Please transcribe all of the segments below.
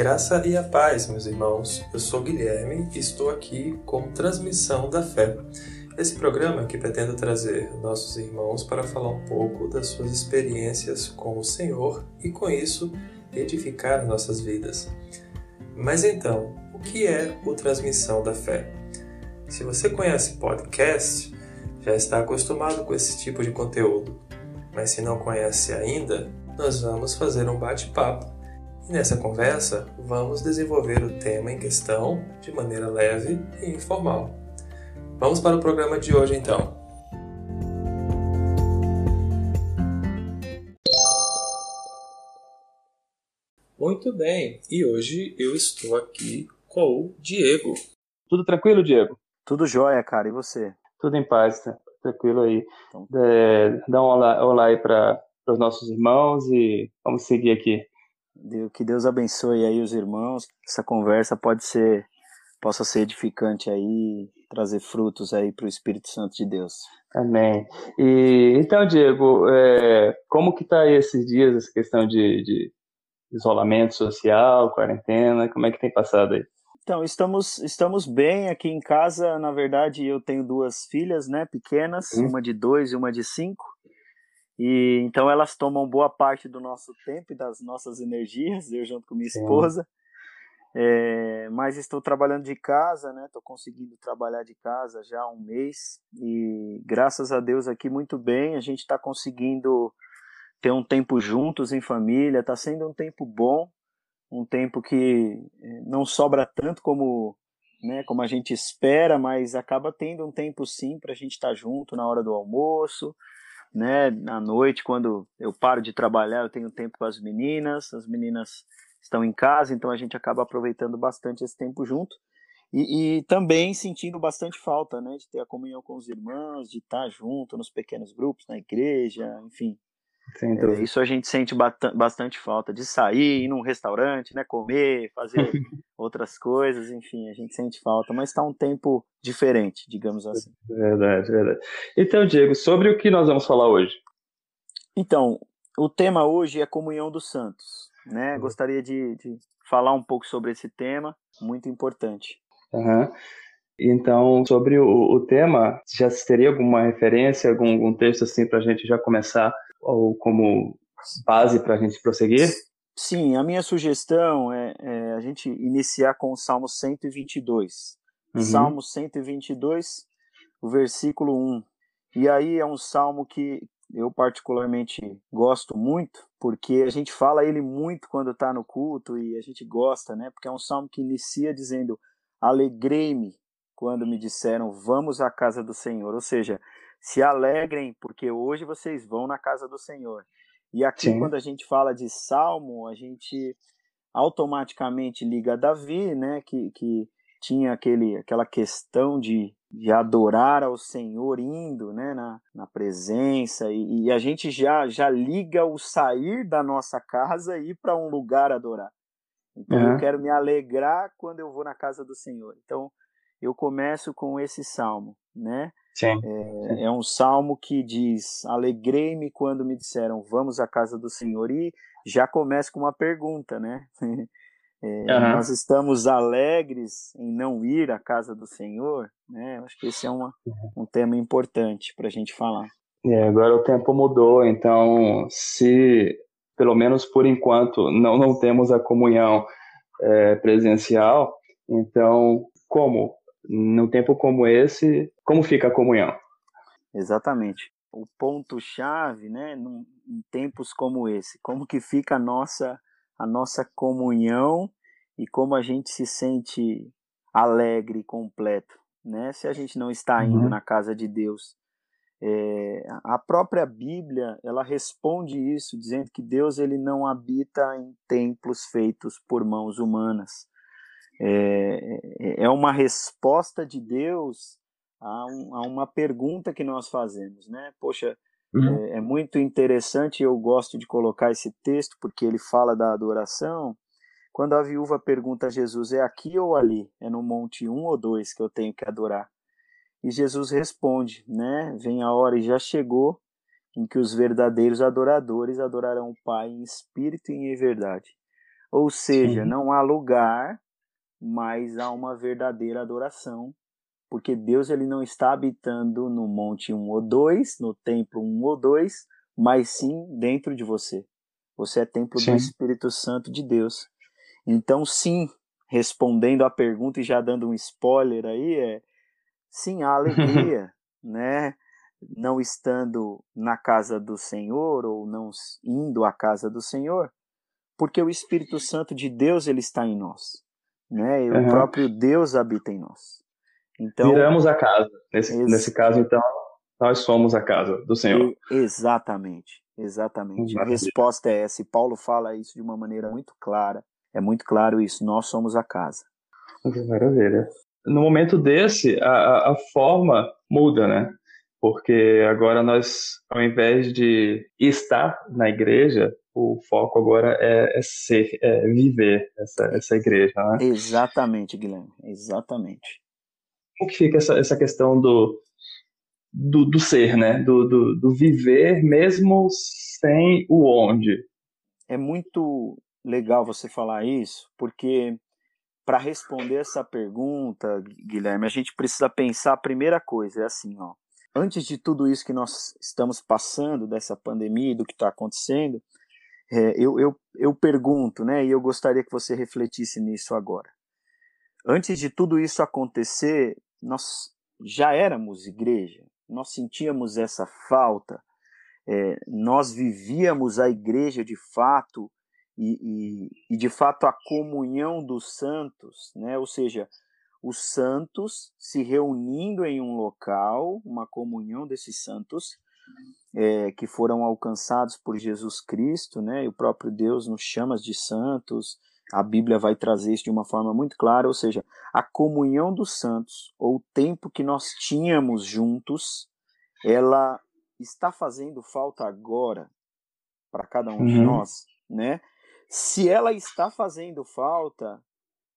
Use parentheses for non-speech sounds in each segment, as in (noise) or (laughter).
graça e a paz, meus irmãos. Eu sou Guilherme e estou aqui com Transmissão da Fé. Esse programa que pretendo trazer nossos irmãos para falar um pouco das suas experiências com o Senhor e, com isso, edificar nossas vidas. Mas então, o que é o Transmissão da Fé? Se você conhece podcast, já está acostumado com esse tipo de conteúdo. Mas se não conhece ainda, nós vamos fazer um bate-papo e nessa conversa, vamos desenvolver o tema em questão de maneira leve e informal. Vamos para o programa de hoje então. Muito bem, e hoje eu estou aqui com o Diego. Tudo tranquilo, Diego? Tudo jóia, cara, e você? Tudo em paz, tá? tranquilo aí. Então... É, dá um olá, olá aí para os nossos irmãos e vamos seguir aqui. Que Deus abençoe aí os irmãos. Essa conversa pode ser, possa ser edificante aí, trazer frutos aí para o Espírito Santo de Deus. Amém. E então, Diego, é, como que está esses dias essa questão de, de isolamento social, quarentena? Como é que tem passado aí? Então, estamos, estamos bem aqui em casa. Na verdade, eu tenho duas filhas, né, pequenas, hum. uma de dois e uma de cinco. E então elas tomam boa parte do nosso tempo e das nossas energias, eu junto com minha esposa. É, mas estou trabalhando de casa, né? Estou conseguindo trabalhar de casa já há um mês e graças a Deus aqui muito bem. A gente está conseguindo ter um tempo juntos em família. Está sendo um tempo bom, um tempo que é, não sobra tanto como né, como a gente espera, mas acaba tendo um tempo sim para a gente estar tá junto na hora do almoço, né? À noite, quando eu paro de trabalhar, eu tenho tempo com as meninas, as meninas estão em casa, então a gente acaba aproveitando bastante esse tempo junto. E, e, também sentindo bastante falta, né, de ter a comunhão com os irmãos, de estar junto nos pequenos grupos, na igreja, enfim, é, isso a gente sente bastante falta de sair, ir num restaurante, né, comer, fazer (laughs) outras coisas, enfim, a gente sente falta, mas está um tempo diferente, digamos assim. Verdade, verdade. Então, Diego, sobre o que nós vamos falar hoje? Então, o tema hoje é comunhão dos santos, né? Uhum. Gostaria de, de, falar um pouco sobre esse tema, muito importante. Uhum. Então, sobre o, o, tema, já teria alguma referência, algum, algum texto assim para a gente já começar ou como base para a gente prosseguir? Sim, a minha sugestão é, é, a gente iniciar com o Salmo 122. Uhum. Salmo 122, o versículo 1. E aí é um salmo que eu particularmente gosto muito, porque a gente fala ele muito quando está no culto e a gente gosta, né? Porque é um salmo que inicia dizendo: Alegrei-me quando me disseram, vamos à casa do Senhor. Ou seja, se alegrem, porque hoje vocês vão na casa do Senhor. E aqui, Sim. quando a gente fala de salmo, a gente automaticamente liga a Davi, né, que, que tinha aquele, aquela questão de, de adorar ao Senhor indo né, na, na presença, e, e a gente já, já liga o sair da nossa casa e ir para um lugar adorar. Então uhum. eu quero me alegrar quando eu vou na casa do Senhor. Então eu começo com esse salmo, né? Sim. É, é um salmo que diz: Alegrei-me quando me disseram, vamos à casa do Senhor. E já começa com uma pergunta, né? (laughs) É, uhum. Nós estamos alegres em não ir à casa do Senhor, né? Acho que esse é uma, um tema importante para a gente falar. É, agora o tempo mudou, então se pelo menos por enquanto não não temos a comunhão é, presencial, então como num tempo como esse, como fica a comunhão? Exatamente. O ponto-chave, né, num, em tempos como esse, como que fica a nossa, a nossa comunhão e como a gente se sente alegre e completo, né? Se a gente não está indo uhum. na casa de Deus. É, a própria Bíblia, ela responde isso, dizendo que Deus ele não habita em templos feitos por mãos humanas é, é uma resposta de Deus a, um, a, uma pergunta que nós fazemos, né? Poxa, uhum. é, é, muito interessante, eu gosto de colocar esse texto porque ele fala da adoração. Quando a viúva pergunta a Jesus, é aqui ou ali? É no monte um ou dois que eu tenho que adorar? E Jesus responde, né? Vem a hora e já chegou em que os verdadeiros adoradores adorarão o Pai em espírito e em verdade. Ou seja, Sim. não há lugar, mas há uma verdadeira adoração, porque Deus ele não está habitando no monte um ou dois, no templo um ou dois, mas sim dentro de você. Você é templo sim. do Espírito Santo de Deus. Então, sim, respondendo à pergunta e já dando um spoiler aí, é sim, há alegria, (laughs) né? Não estando na casa do Senhor ou não indo à casa do Senhor, porque o Espírito Santo de Deus ele está em nós, né? E uhum. o próprio Deus habita em nós. Então viramos a casa. Nesse, nesse caso, então, nós somos a casa do Senhor. E, exatamente, exatamente. A resposta é essa. E Paulo fala isso de uma maneira muito clara. É muito claro isso. Nós somos a casa. Maravilha. No momento desse, a, a forma muda, né? Porque agora nós, ao invés de estar na igreja, o foco agora é, é ser, é viver essa, essa igreja, né? Exatamente, Guilherme, exatamente. Como que fica essa, essa questão do, do, do ser, né? Do, do, do viver mesmo sem o onde? É muito legal você falar isso, porque para responder essa pergunta, Guilherme, a gente precisa pensar a primeira coisa, é assim, ó. Antes de tudo isso que nós estamos passando, dessa pandemia, do que está acontecendo, é, eu, eu, eu pergunto, né, e eu gostaria que você refletisse nisso agora. Antes de tudo isso acontecer, nós já éramos igreja, nós sentíamos essa falta, é, nós vivíamos a igreja de fato e, e, e, de fato a comunhão dos santos, né? ou seja, os santos se reunindo em um local, uma comunhão desses santos, é, que foram alcançados por Jesus Cristo, né? E o próprio Deus nos chama de santos. A Bíblia vai trazer isso de uma forma muito clara, ou seja, a comunhão dos santos, ou o tempo que nós tínhamos juntos, ela está fazendo falta agora para cada um uhum. de nós, né? Se ela está fazendo falta,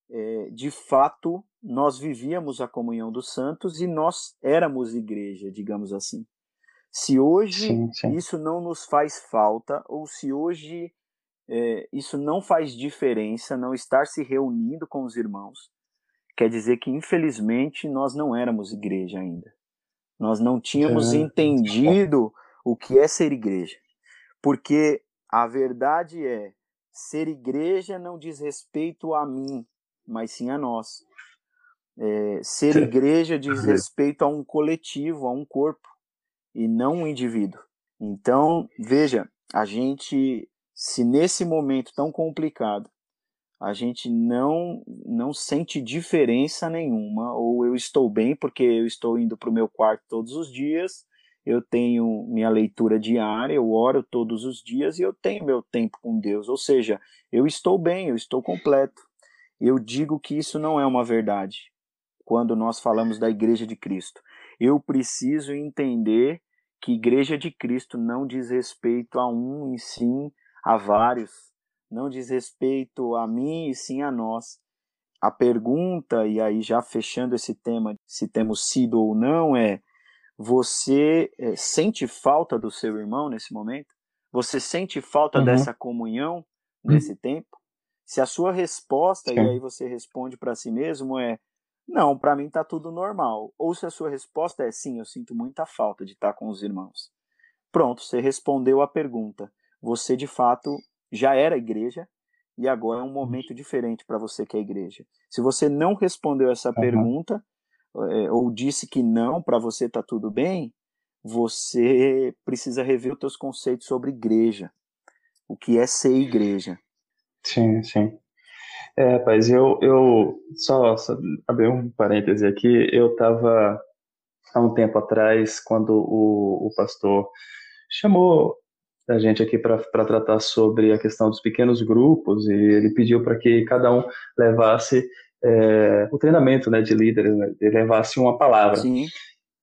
é, de fato, nós vivíamos a comunhão dos santos e nós éramos igreja, digamos assim. Se hoje sim, sim. isso não nos faz falta, ou se hoje é, isso não faz diferença, não estar se reunindo com os irmãos, quer dizer que infelizmente nós não éramos igreja ainda. Nós não tínhamos é. entendido o que é ser igreja. Porque a verdade é, ser igreja não diz respeito a mim, mas sim a nós. É, ser igreja diz respeito a um coletivo, a um corpo e não um indivíduo. Então, veja, a gente, se nesse momento tão complicado, a gente não não sente diferença nenhuma, ou eu estou bem porque eu estou indo para o meu quarto todos os dias, eu tenho minha leitura diária, eu oro todos os dias e eu tenho meu tempo com Deus, ou seja, eu estou bem, eu estou completo. Eu digo que isso não é uma verdade quando nós falamos da Igreja de Cristo eu preciso entender que Igreja de Cristo não diz respeito a um e sim a vários, não diz respeito a mim e sim a nós. A pergunta, e aí já fechando esse tema, se temos sido ou não, é: você é, sente falta do seu irmão nesse momento? Você sente falta uhum. dessa comunhão nesse uhum. tempo? Se a sua resposta, Sim. e aí você responde para si mesmo, é não, para mim tá tudo normal. Ou se a sua resposta é sim, eu sinto muita falta de estar com os irmãos. Pronto, você respondeu a pergunta. Você de fato já era igreja e agora é um momento diferente para você que é igreja. Se você não respondeu essa uhum. pergunta é, ou disse que não, para você tá tudo bem, você precisa rever os seus conceitos sobre igreja. O que é ser igreja? Sim, sim. É, rapaz, eu, eu só, só abrir um parêntese aqui, eu estava há um tempo atrás, quando o, o pastor chamou a gente aqui para tratar sobre a questão dos pequenos grupos e ele pediu para que cada um levasse é, o treinamento né, de líderes, né, levasse uma palavra. Sim.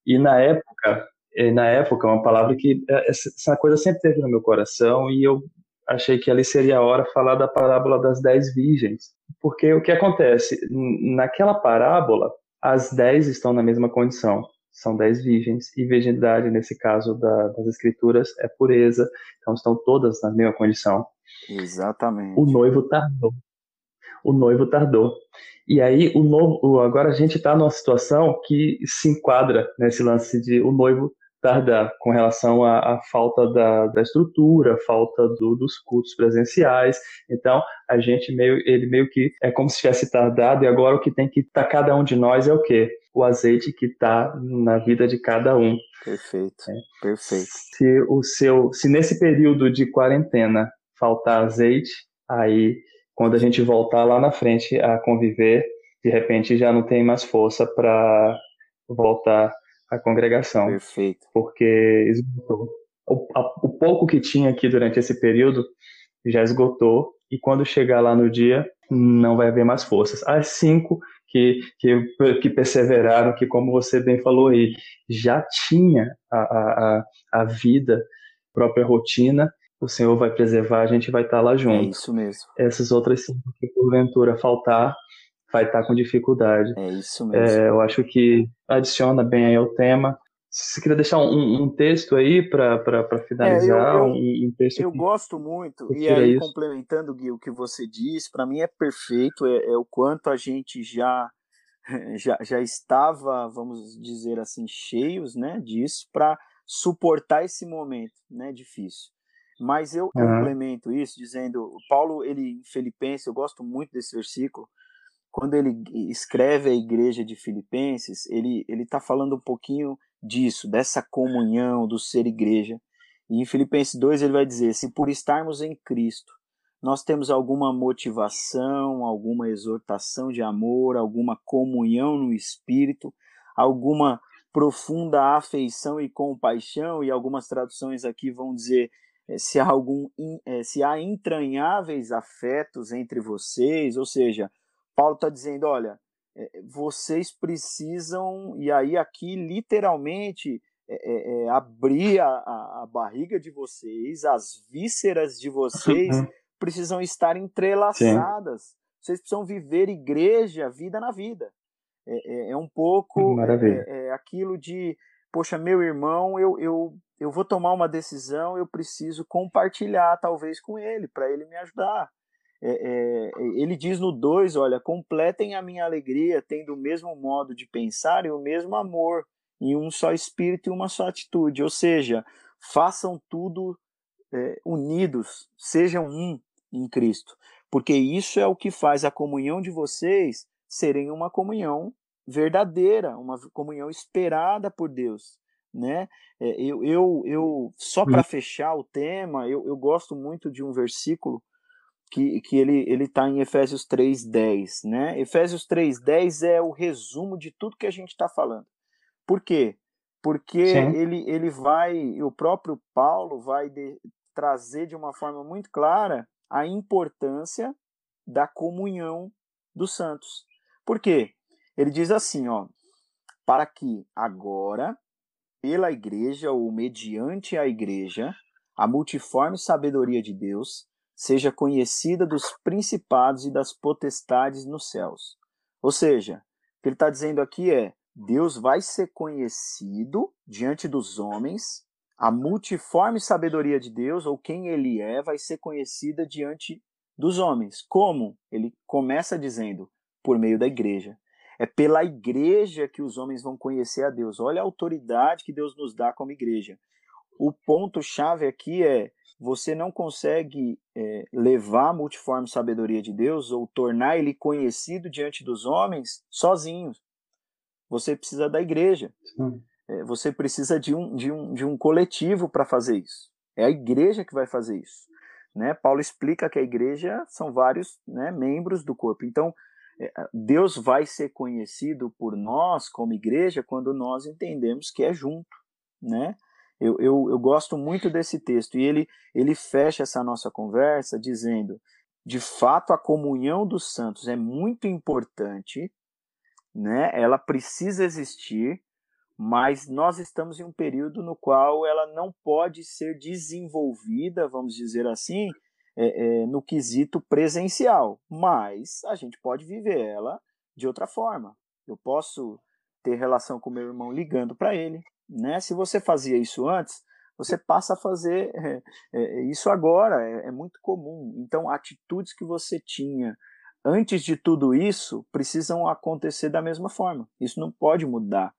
E na época, na época, uma palavra que é, essa coisa sempre teve no meu coração e eu achei que ali seria a hora falar da parábola das dez virgens. Porque o que acontece? Naquela parábola, as dez estão na mesma condição. são dez virgens, e virgindade, nesse caso da, das escrituras, é pureza, então estão todas na mesma condição. Exatamente. O noivo tardou. O noivo tardou. E aí, o novo, agora a gente está numa situação que se enquadra nesse lance de o noivo tardar com relação à, à falta da, da, estrutura, falta do, dos cultos presenciais. Então, a gente meio, ele meio que é como se tivesse tardado e agora o que tem que estar tá cada um de nós é o quê? O azeite que está na vida de cada um. Perfeito, é. perfeito. Se o seu, se nesse período de quarentena faltar azeite, aí quando a gente voltar lá na frente a conviver, de repente já não tem mais força para voltar a congregação. Perfeito. Porque esgotou. O, a, o pouco que tinha aqui durante esse período já esgotou, e quando chegar lá no dia, não vai haver mais forças. As cinco que, que, que perseveraram, que, como você bem falou aí, já tinha a, a, a vida, própria rotina, o Senhor vai preservar, a gente vai estar lá junto. É isso mesmo. Essas outras cinco que porventura faltar, vai estar com dificuldade. É isso mesmo. É, eu acho que adiciona bem aí ao tema. Se você queria deixar um, um texto aí para finalizar, é, eu, eu, um, texto. Eu que, gosto muito, e aí isso. complementando Gui, o que você disse, para mim é perfeito, é, é, o quanto a gente já, (laughs) já, já estava, vamos dizer assim, cheios né, disso para suportar esse momento né, difícil. Mas eu uhum. complemento isso dizendo, Paulo, ele em Filipenses, eu gosto muito desse versículo, quando ele escreve a igreja de Filipenses, ele ele está falando um pouquinho disso, dessa comunhão do ser igreja. E em Filipenses 2 ele vai dizer: se por estarmos em Cristo nós temos alguma motivação, alguma exortação de amor, alguma comunhão no espírito, alguma profunda afeição e compaixão, e algumas traduções aqui vão dizer eh, se há algum eh, se há entranháveis afetos entre vocês, ou seja, Paulo está dizendo: olha, é, vocês precisam, e aí aqui literalmente é, é, é abrir a, a, barriga de vocês, as vísceras de vocês uhum. precisam estar entrelaçadas. Sim. Vocês precisam viver igreja, vida na vida. É, é, é um pouco é, aquilo de, poxa, meu irmão, eu, eu, eu vou tomar uma decisão, eu preciso compartilhar talvez com ele, para ele me ajudar. É, é, ele diz no 2, olha, completem a minha alegria, tendo o mesmo modo de pensar e o mesmo amor, em um só espírito e uma só atitude. Ou seja, façam tudo é, unidos, sejam um em Cristo, porque isso é o que faz a comunhão de vocês serem uma comunhão verdadeira, uma comunhão esperada por Deus. Né? É, eu, eu, eu só para fechar o tema, eu, eu gosto muito de um versículo que, que ele ele está em Efésios 3:10, né? Efésios 3:10 é o resumo de tudo que a gente está falando. Por quê? Porque ele ele vai, o próprio Paulo vai de, trazer de uma forma muito clara a importância da comunhão dos santos. Por quê? Ele diz assim, ó, para que agora pela igreja ou mediante a igreja a multiforme sabedoria de Deus seja conhecida dos principados e das potestades nos céus. Ou seja, o que ele está dizendo aqui é: Deus vai ser conhecido diante dos homens, a multiforme sabedoria de Deus, ou quem ele é, vai ser conhecida diante dos homens. Como? Ele começa dizendo: por meio da igreja. É pela igreja que os homens vão conhecer a Deus. Olha a autoridade que Deus nos dá como igreja. O ponto-chave aqui é você não consegue é, levar a multiforme sabedoria de Deus ou tornar ele conhecido diante dos homens sozinho. Você precisa da igreja. É, você precisa de um, de um, de um coletivo para fazer isso. É a igreja que vai fazer isso. Né? Paulo explica que a igreja são vários né, membros do corpo. Então, é, Deus vai ser conhecido por nós como igreja quando nós entendemos que é junto, né? Eu, eu, eu gosto muito desse texto e ele, ele fecha essa nossa conversa dizendo: de fato, a comunhão dos santos é muito importante, né? ela precisa existir, mas nós estamos em um período no qual ela não pode ser desenvolvida, vamos dizer assim, é, é, no quesito presencial, mas a gente pode viver ela de outra forma. Eu posso ter relação com meu irmão ligando para ele, né? Se você fazia isso antes, você passa a fazer (laughs) é, é, isso agora, é, é muito comum. Então, atitudes que você tinha antes de tudo isso precisam acontecer da mesma forma. Isso não pode mudar,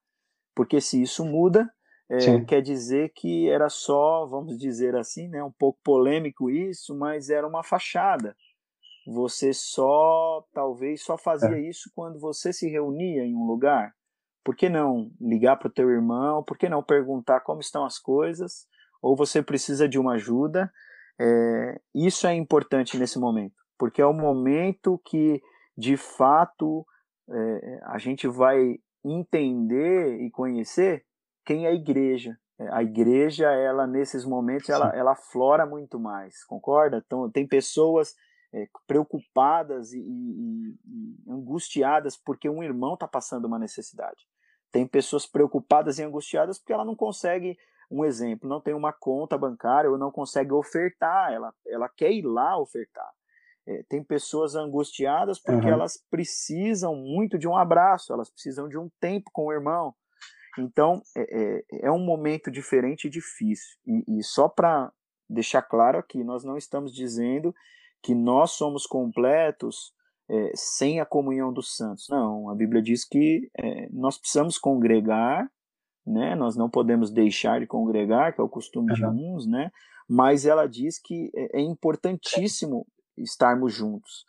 porque se isso muda, é, quer dizer que era só, vamos dizer assim, né, um pouco polêmico isso, mas era uma fachada. Você só, talvez, só fazia é. isso quando você se reunia em um lugar. Por que não ligar para o teu irmão? Por que não perguntar como estão as coisas? Ou você precisa de uma ajuda? É, isso é importante nesse momento, porque é o momento que, de fato, é, a gente vai entender e conhecer quem é a igreja. É, a igreja, ela ela momentos, ela, ela flora muito mais, concorda? Então, tem pessoas é, preocupadas e, e, e, angustiadas porque um irmão está passando uma necessidade. Tem pessoas preocupadas e angustiadas porque ela não consegue, um exemplo, não tem uma conta bancária ou não consegue ofertar, ela, ela quer ir lá ofertar. É, tem pessoas angustiadas porque uhum. elas precisam muito de um abraço, elas precisam de um tempo com o irmão, então, é, é, é um momento diferente e difícil. E, e só para deixar claro aqui, nós não estamos dizendo que nós somos completos é, sem a comunhão dos santos. Não, a Bíblia diz que é, nós precisamos congregar, né? nós não podemos deixar de congregar, que é o costume uhum. de uns, né? mas ela diz que é, é importantíssimo estarmos juntos.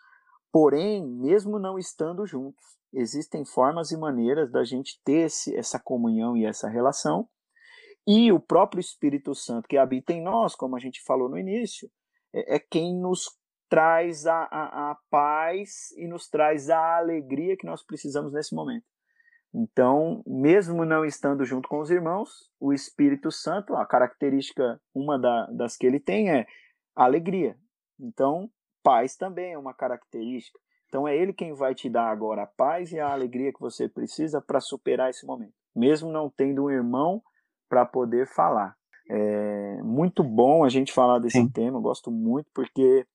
Porém, mesmo não estando juntos, existem formas e maneiras da gente ter esse, essa comunhão e essa relação. E o próprio Espírito Santo que habita em nós, como a gente falou no início, é, é quem nos traz a, a, a, paz e nos traz a alegria que nós precisamos nesse momento. Então, mesmo não estando junto com os irmãos, o Espírito Santo, a característica, uma da, das que ele tem é alegria. Então, paz também é uma característica. Então é Ele quem vai te dar agora a paz e a alegria que você precisa para superar esse momento, mesmo não tendo um irmão para poder falar. É muito bom a gente falar desse Sim. tema, eu gosto muito porque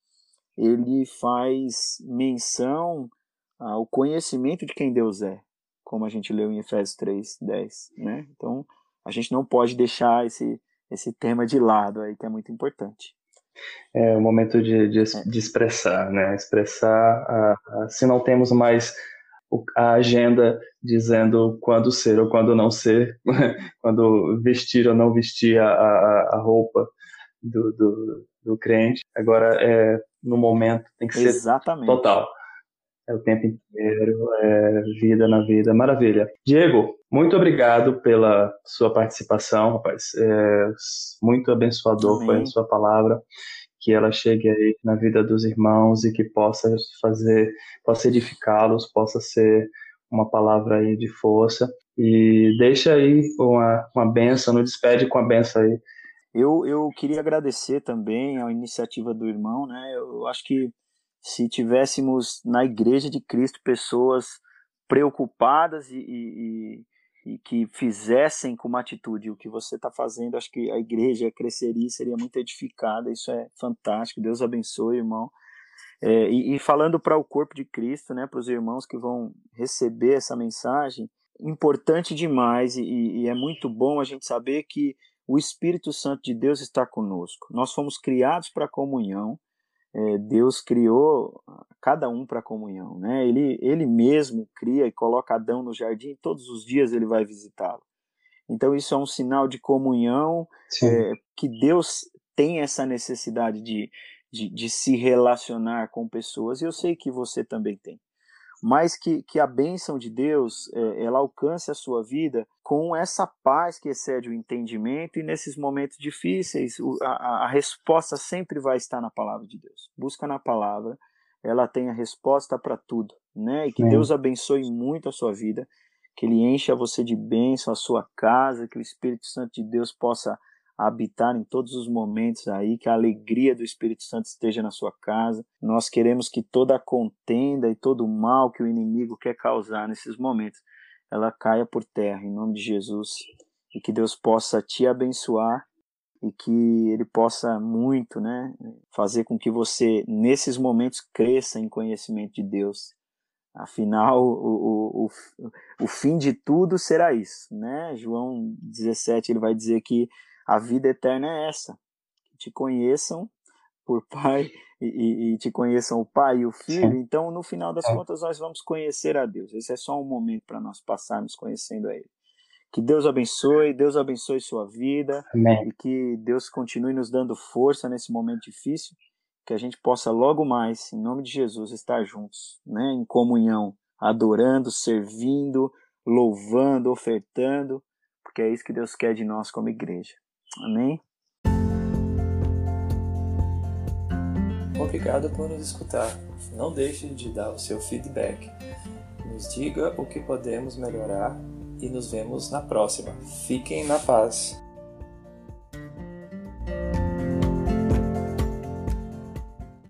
ele faz menção ao conhecimento de quem Deus é, como a gente leu em Efésios 3, 10, né? Então, a gente não pode deixar esse, esse tema de lado aí, que é muito importante é o momento de, de, de expressar, né? Expressar, se não temos mais a agenda dizendo quando ser ou quando não ser, (laughs) quando vestir ou não vestir a, a, a roupa do, do, do, crente. Agora, é, no momento, tem que ser Exatamente. total. É o tempo inteiro, é vida na vida, maravilha. Diego, muito obrigado pela sua participação, rapaz. É muito abençoador Amém. foi a sua palavra. Que ela chegue aí na vida dos irmãos e que possa fazer, possa edificá-los, possa ser uma palavra aí de força. E deixa aí uma, uma benção, nos despede com a benção aí. Eu, eu queria agradecer também a iniciativa do irmão, né? Eu acho que se tivéssemos na Igreja de Cristo pessoas preocupadas e, e, e que fizessem com uma atitude o que você está fazendo, acho que a igreja cresceria, seria muito edificada. Isso é fantástico. Deus abençoe, irmão. É, e, e, falando para o corpo de Cristo, né, para os irmãos que vão receber essa mensagem, importante demais e, e é muito bom a gente saber que o Espírito Santo de Deus está conosco. Nós fomos criados para a comunhão é, Deus criou cada um para comunhão, né? Ele, ele mesmo cria e coloca Adão no jardim, e todos os dias ele vai visitá-lo. Então isso é um sinal de comunhão, é, que Deus tem essa necessidade de, de, de se relacionar com pessoas, e eu sei que você também tem mas que, que a bênção de Deus é, ela alcance a sua vida com essa paz que excede o entendimento e nesses momentos difíceis a, a resposta sempre vai estar na palavra de Deus. Busca na palavra, ela tem a resposta para tudo, né? E que Deus abençoe muito a sua vida, que Ele encha você de bênção, a sua casa, que o Espírito Santo de Deus possa habitar em todos os momentos aí, que a alegria do Espírito Santo esteja na sua casa. Nós queremos que toda a contenda e todo o mal que o inimigo quer causar nesses momentos, ela caia por terra em nome de Jesus e que Deus possa te abençoar e que ele possa muito, né, fazer com que você nesses momentos cresça em conhecimento de Deus, Afinal, o, o, o, o fim de tudo será isso, né? João 17 ele vai dizer que a vida eterna é essa, que te conheçam por (laughs) pai e, e, te conheçam o pai e o filho. Sim. Então, no final das é. contas, nós vamos conhecer a Deus. Esse é só um momento para nós passarmos conhecendo a Ele. Que Deus abençoe, Deus abençoe sua vida Amém. e que Deus continue nos dando força nesse momento difícil, que a gente possa logo mais, em nome de Jesus, estar juntos, né, em comunhão, adorando, servindo, louvando, ofertando, porque é isso que Deus quer de nós como igreja. Amém? Obrigado por nos escutar. Não deixe de dar o seu feedback. Nos diga o que podemos melhorar e nos vemos na próxima. Fiquem na paz.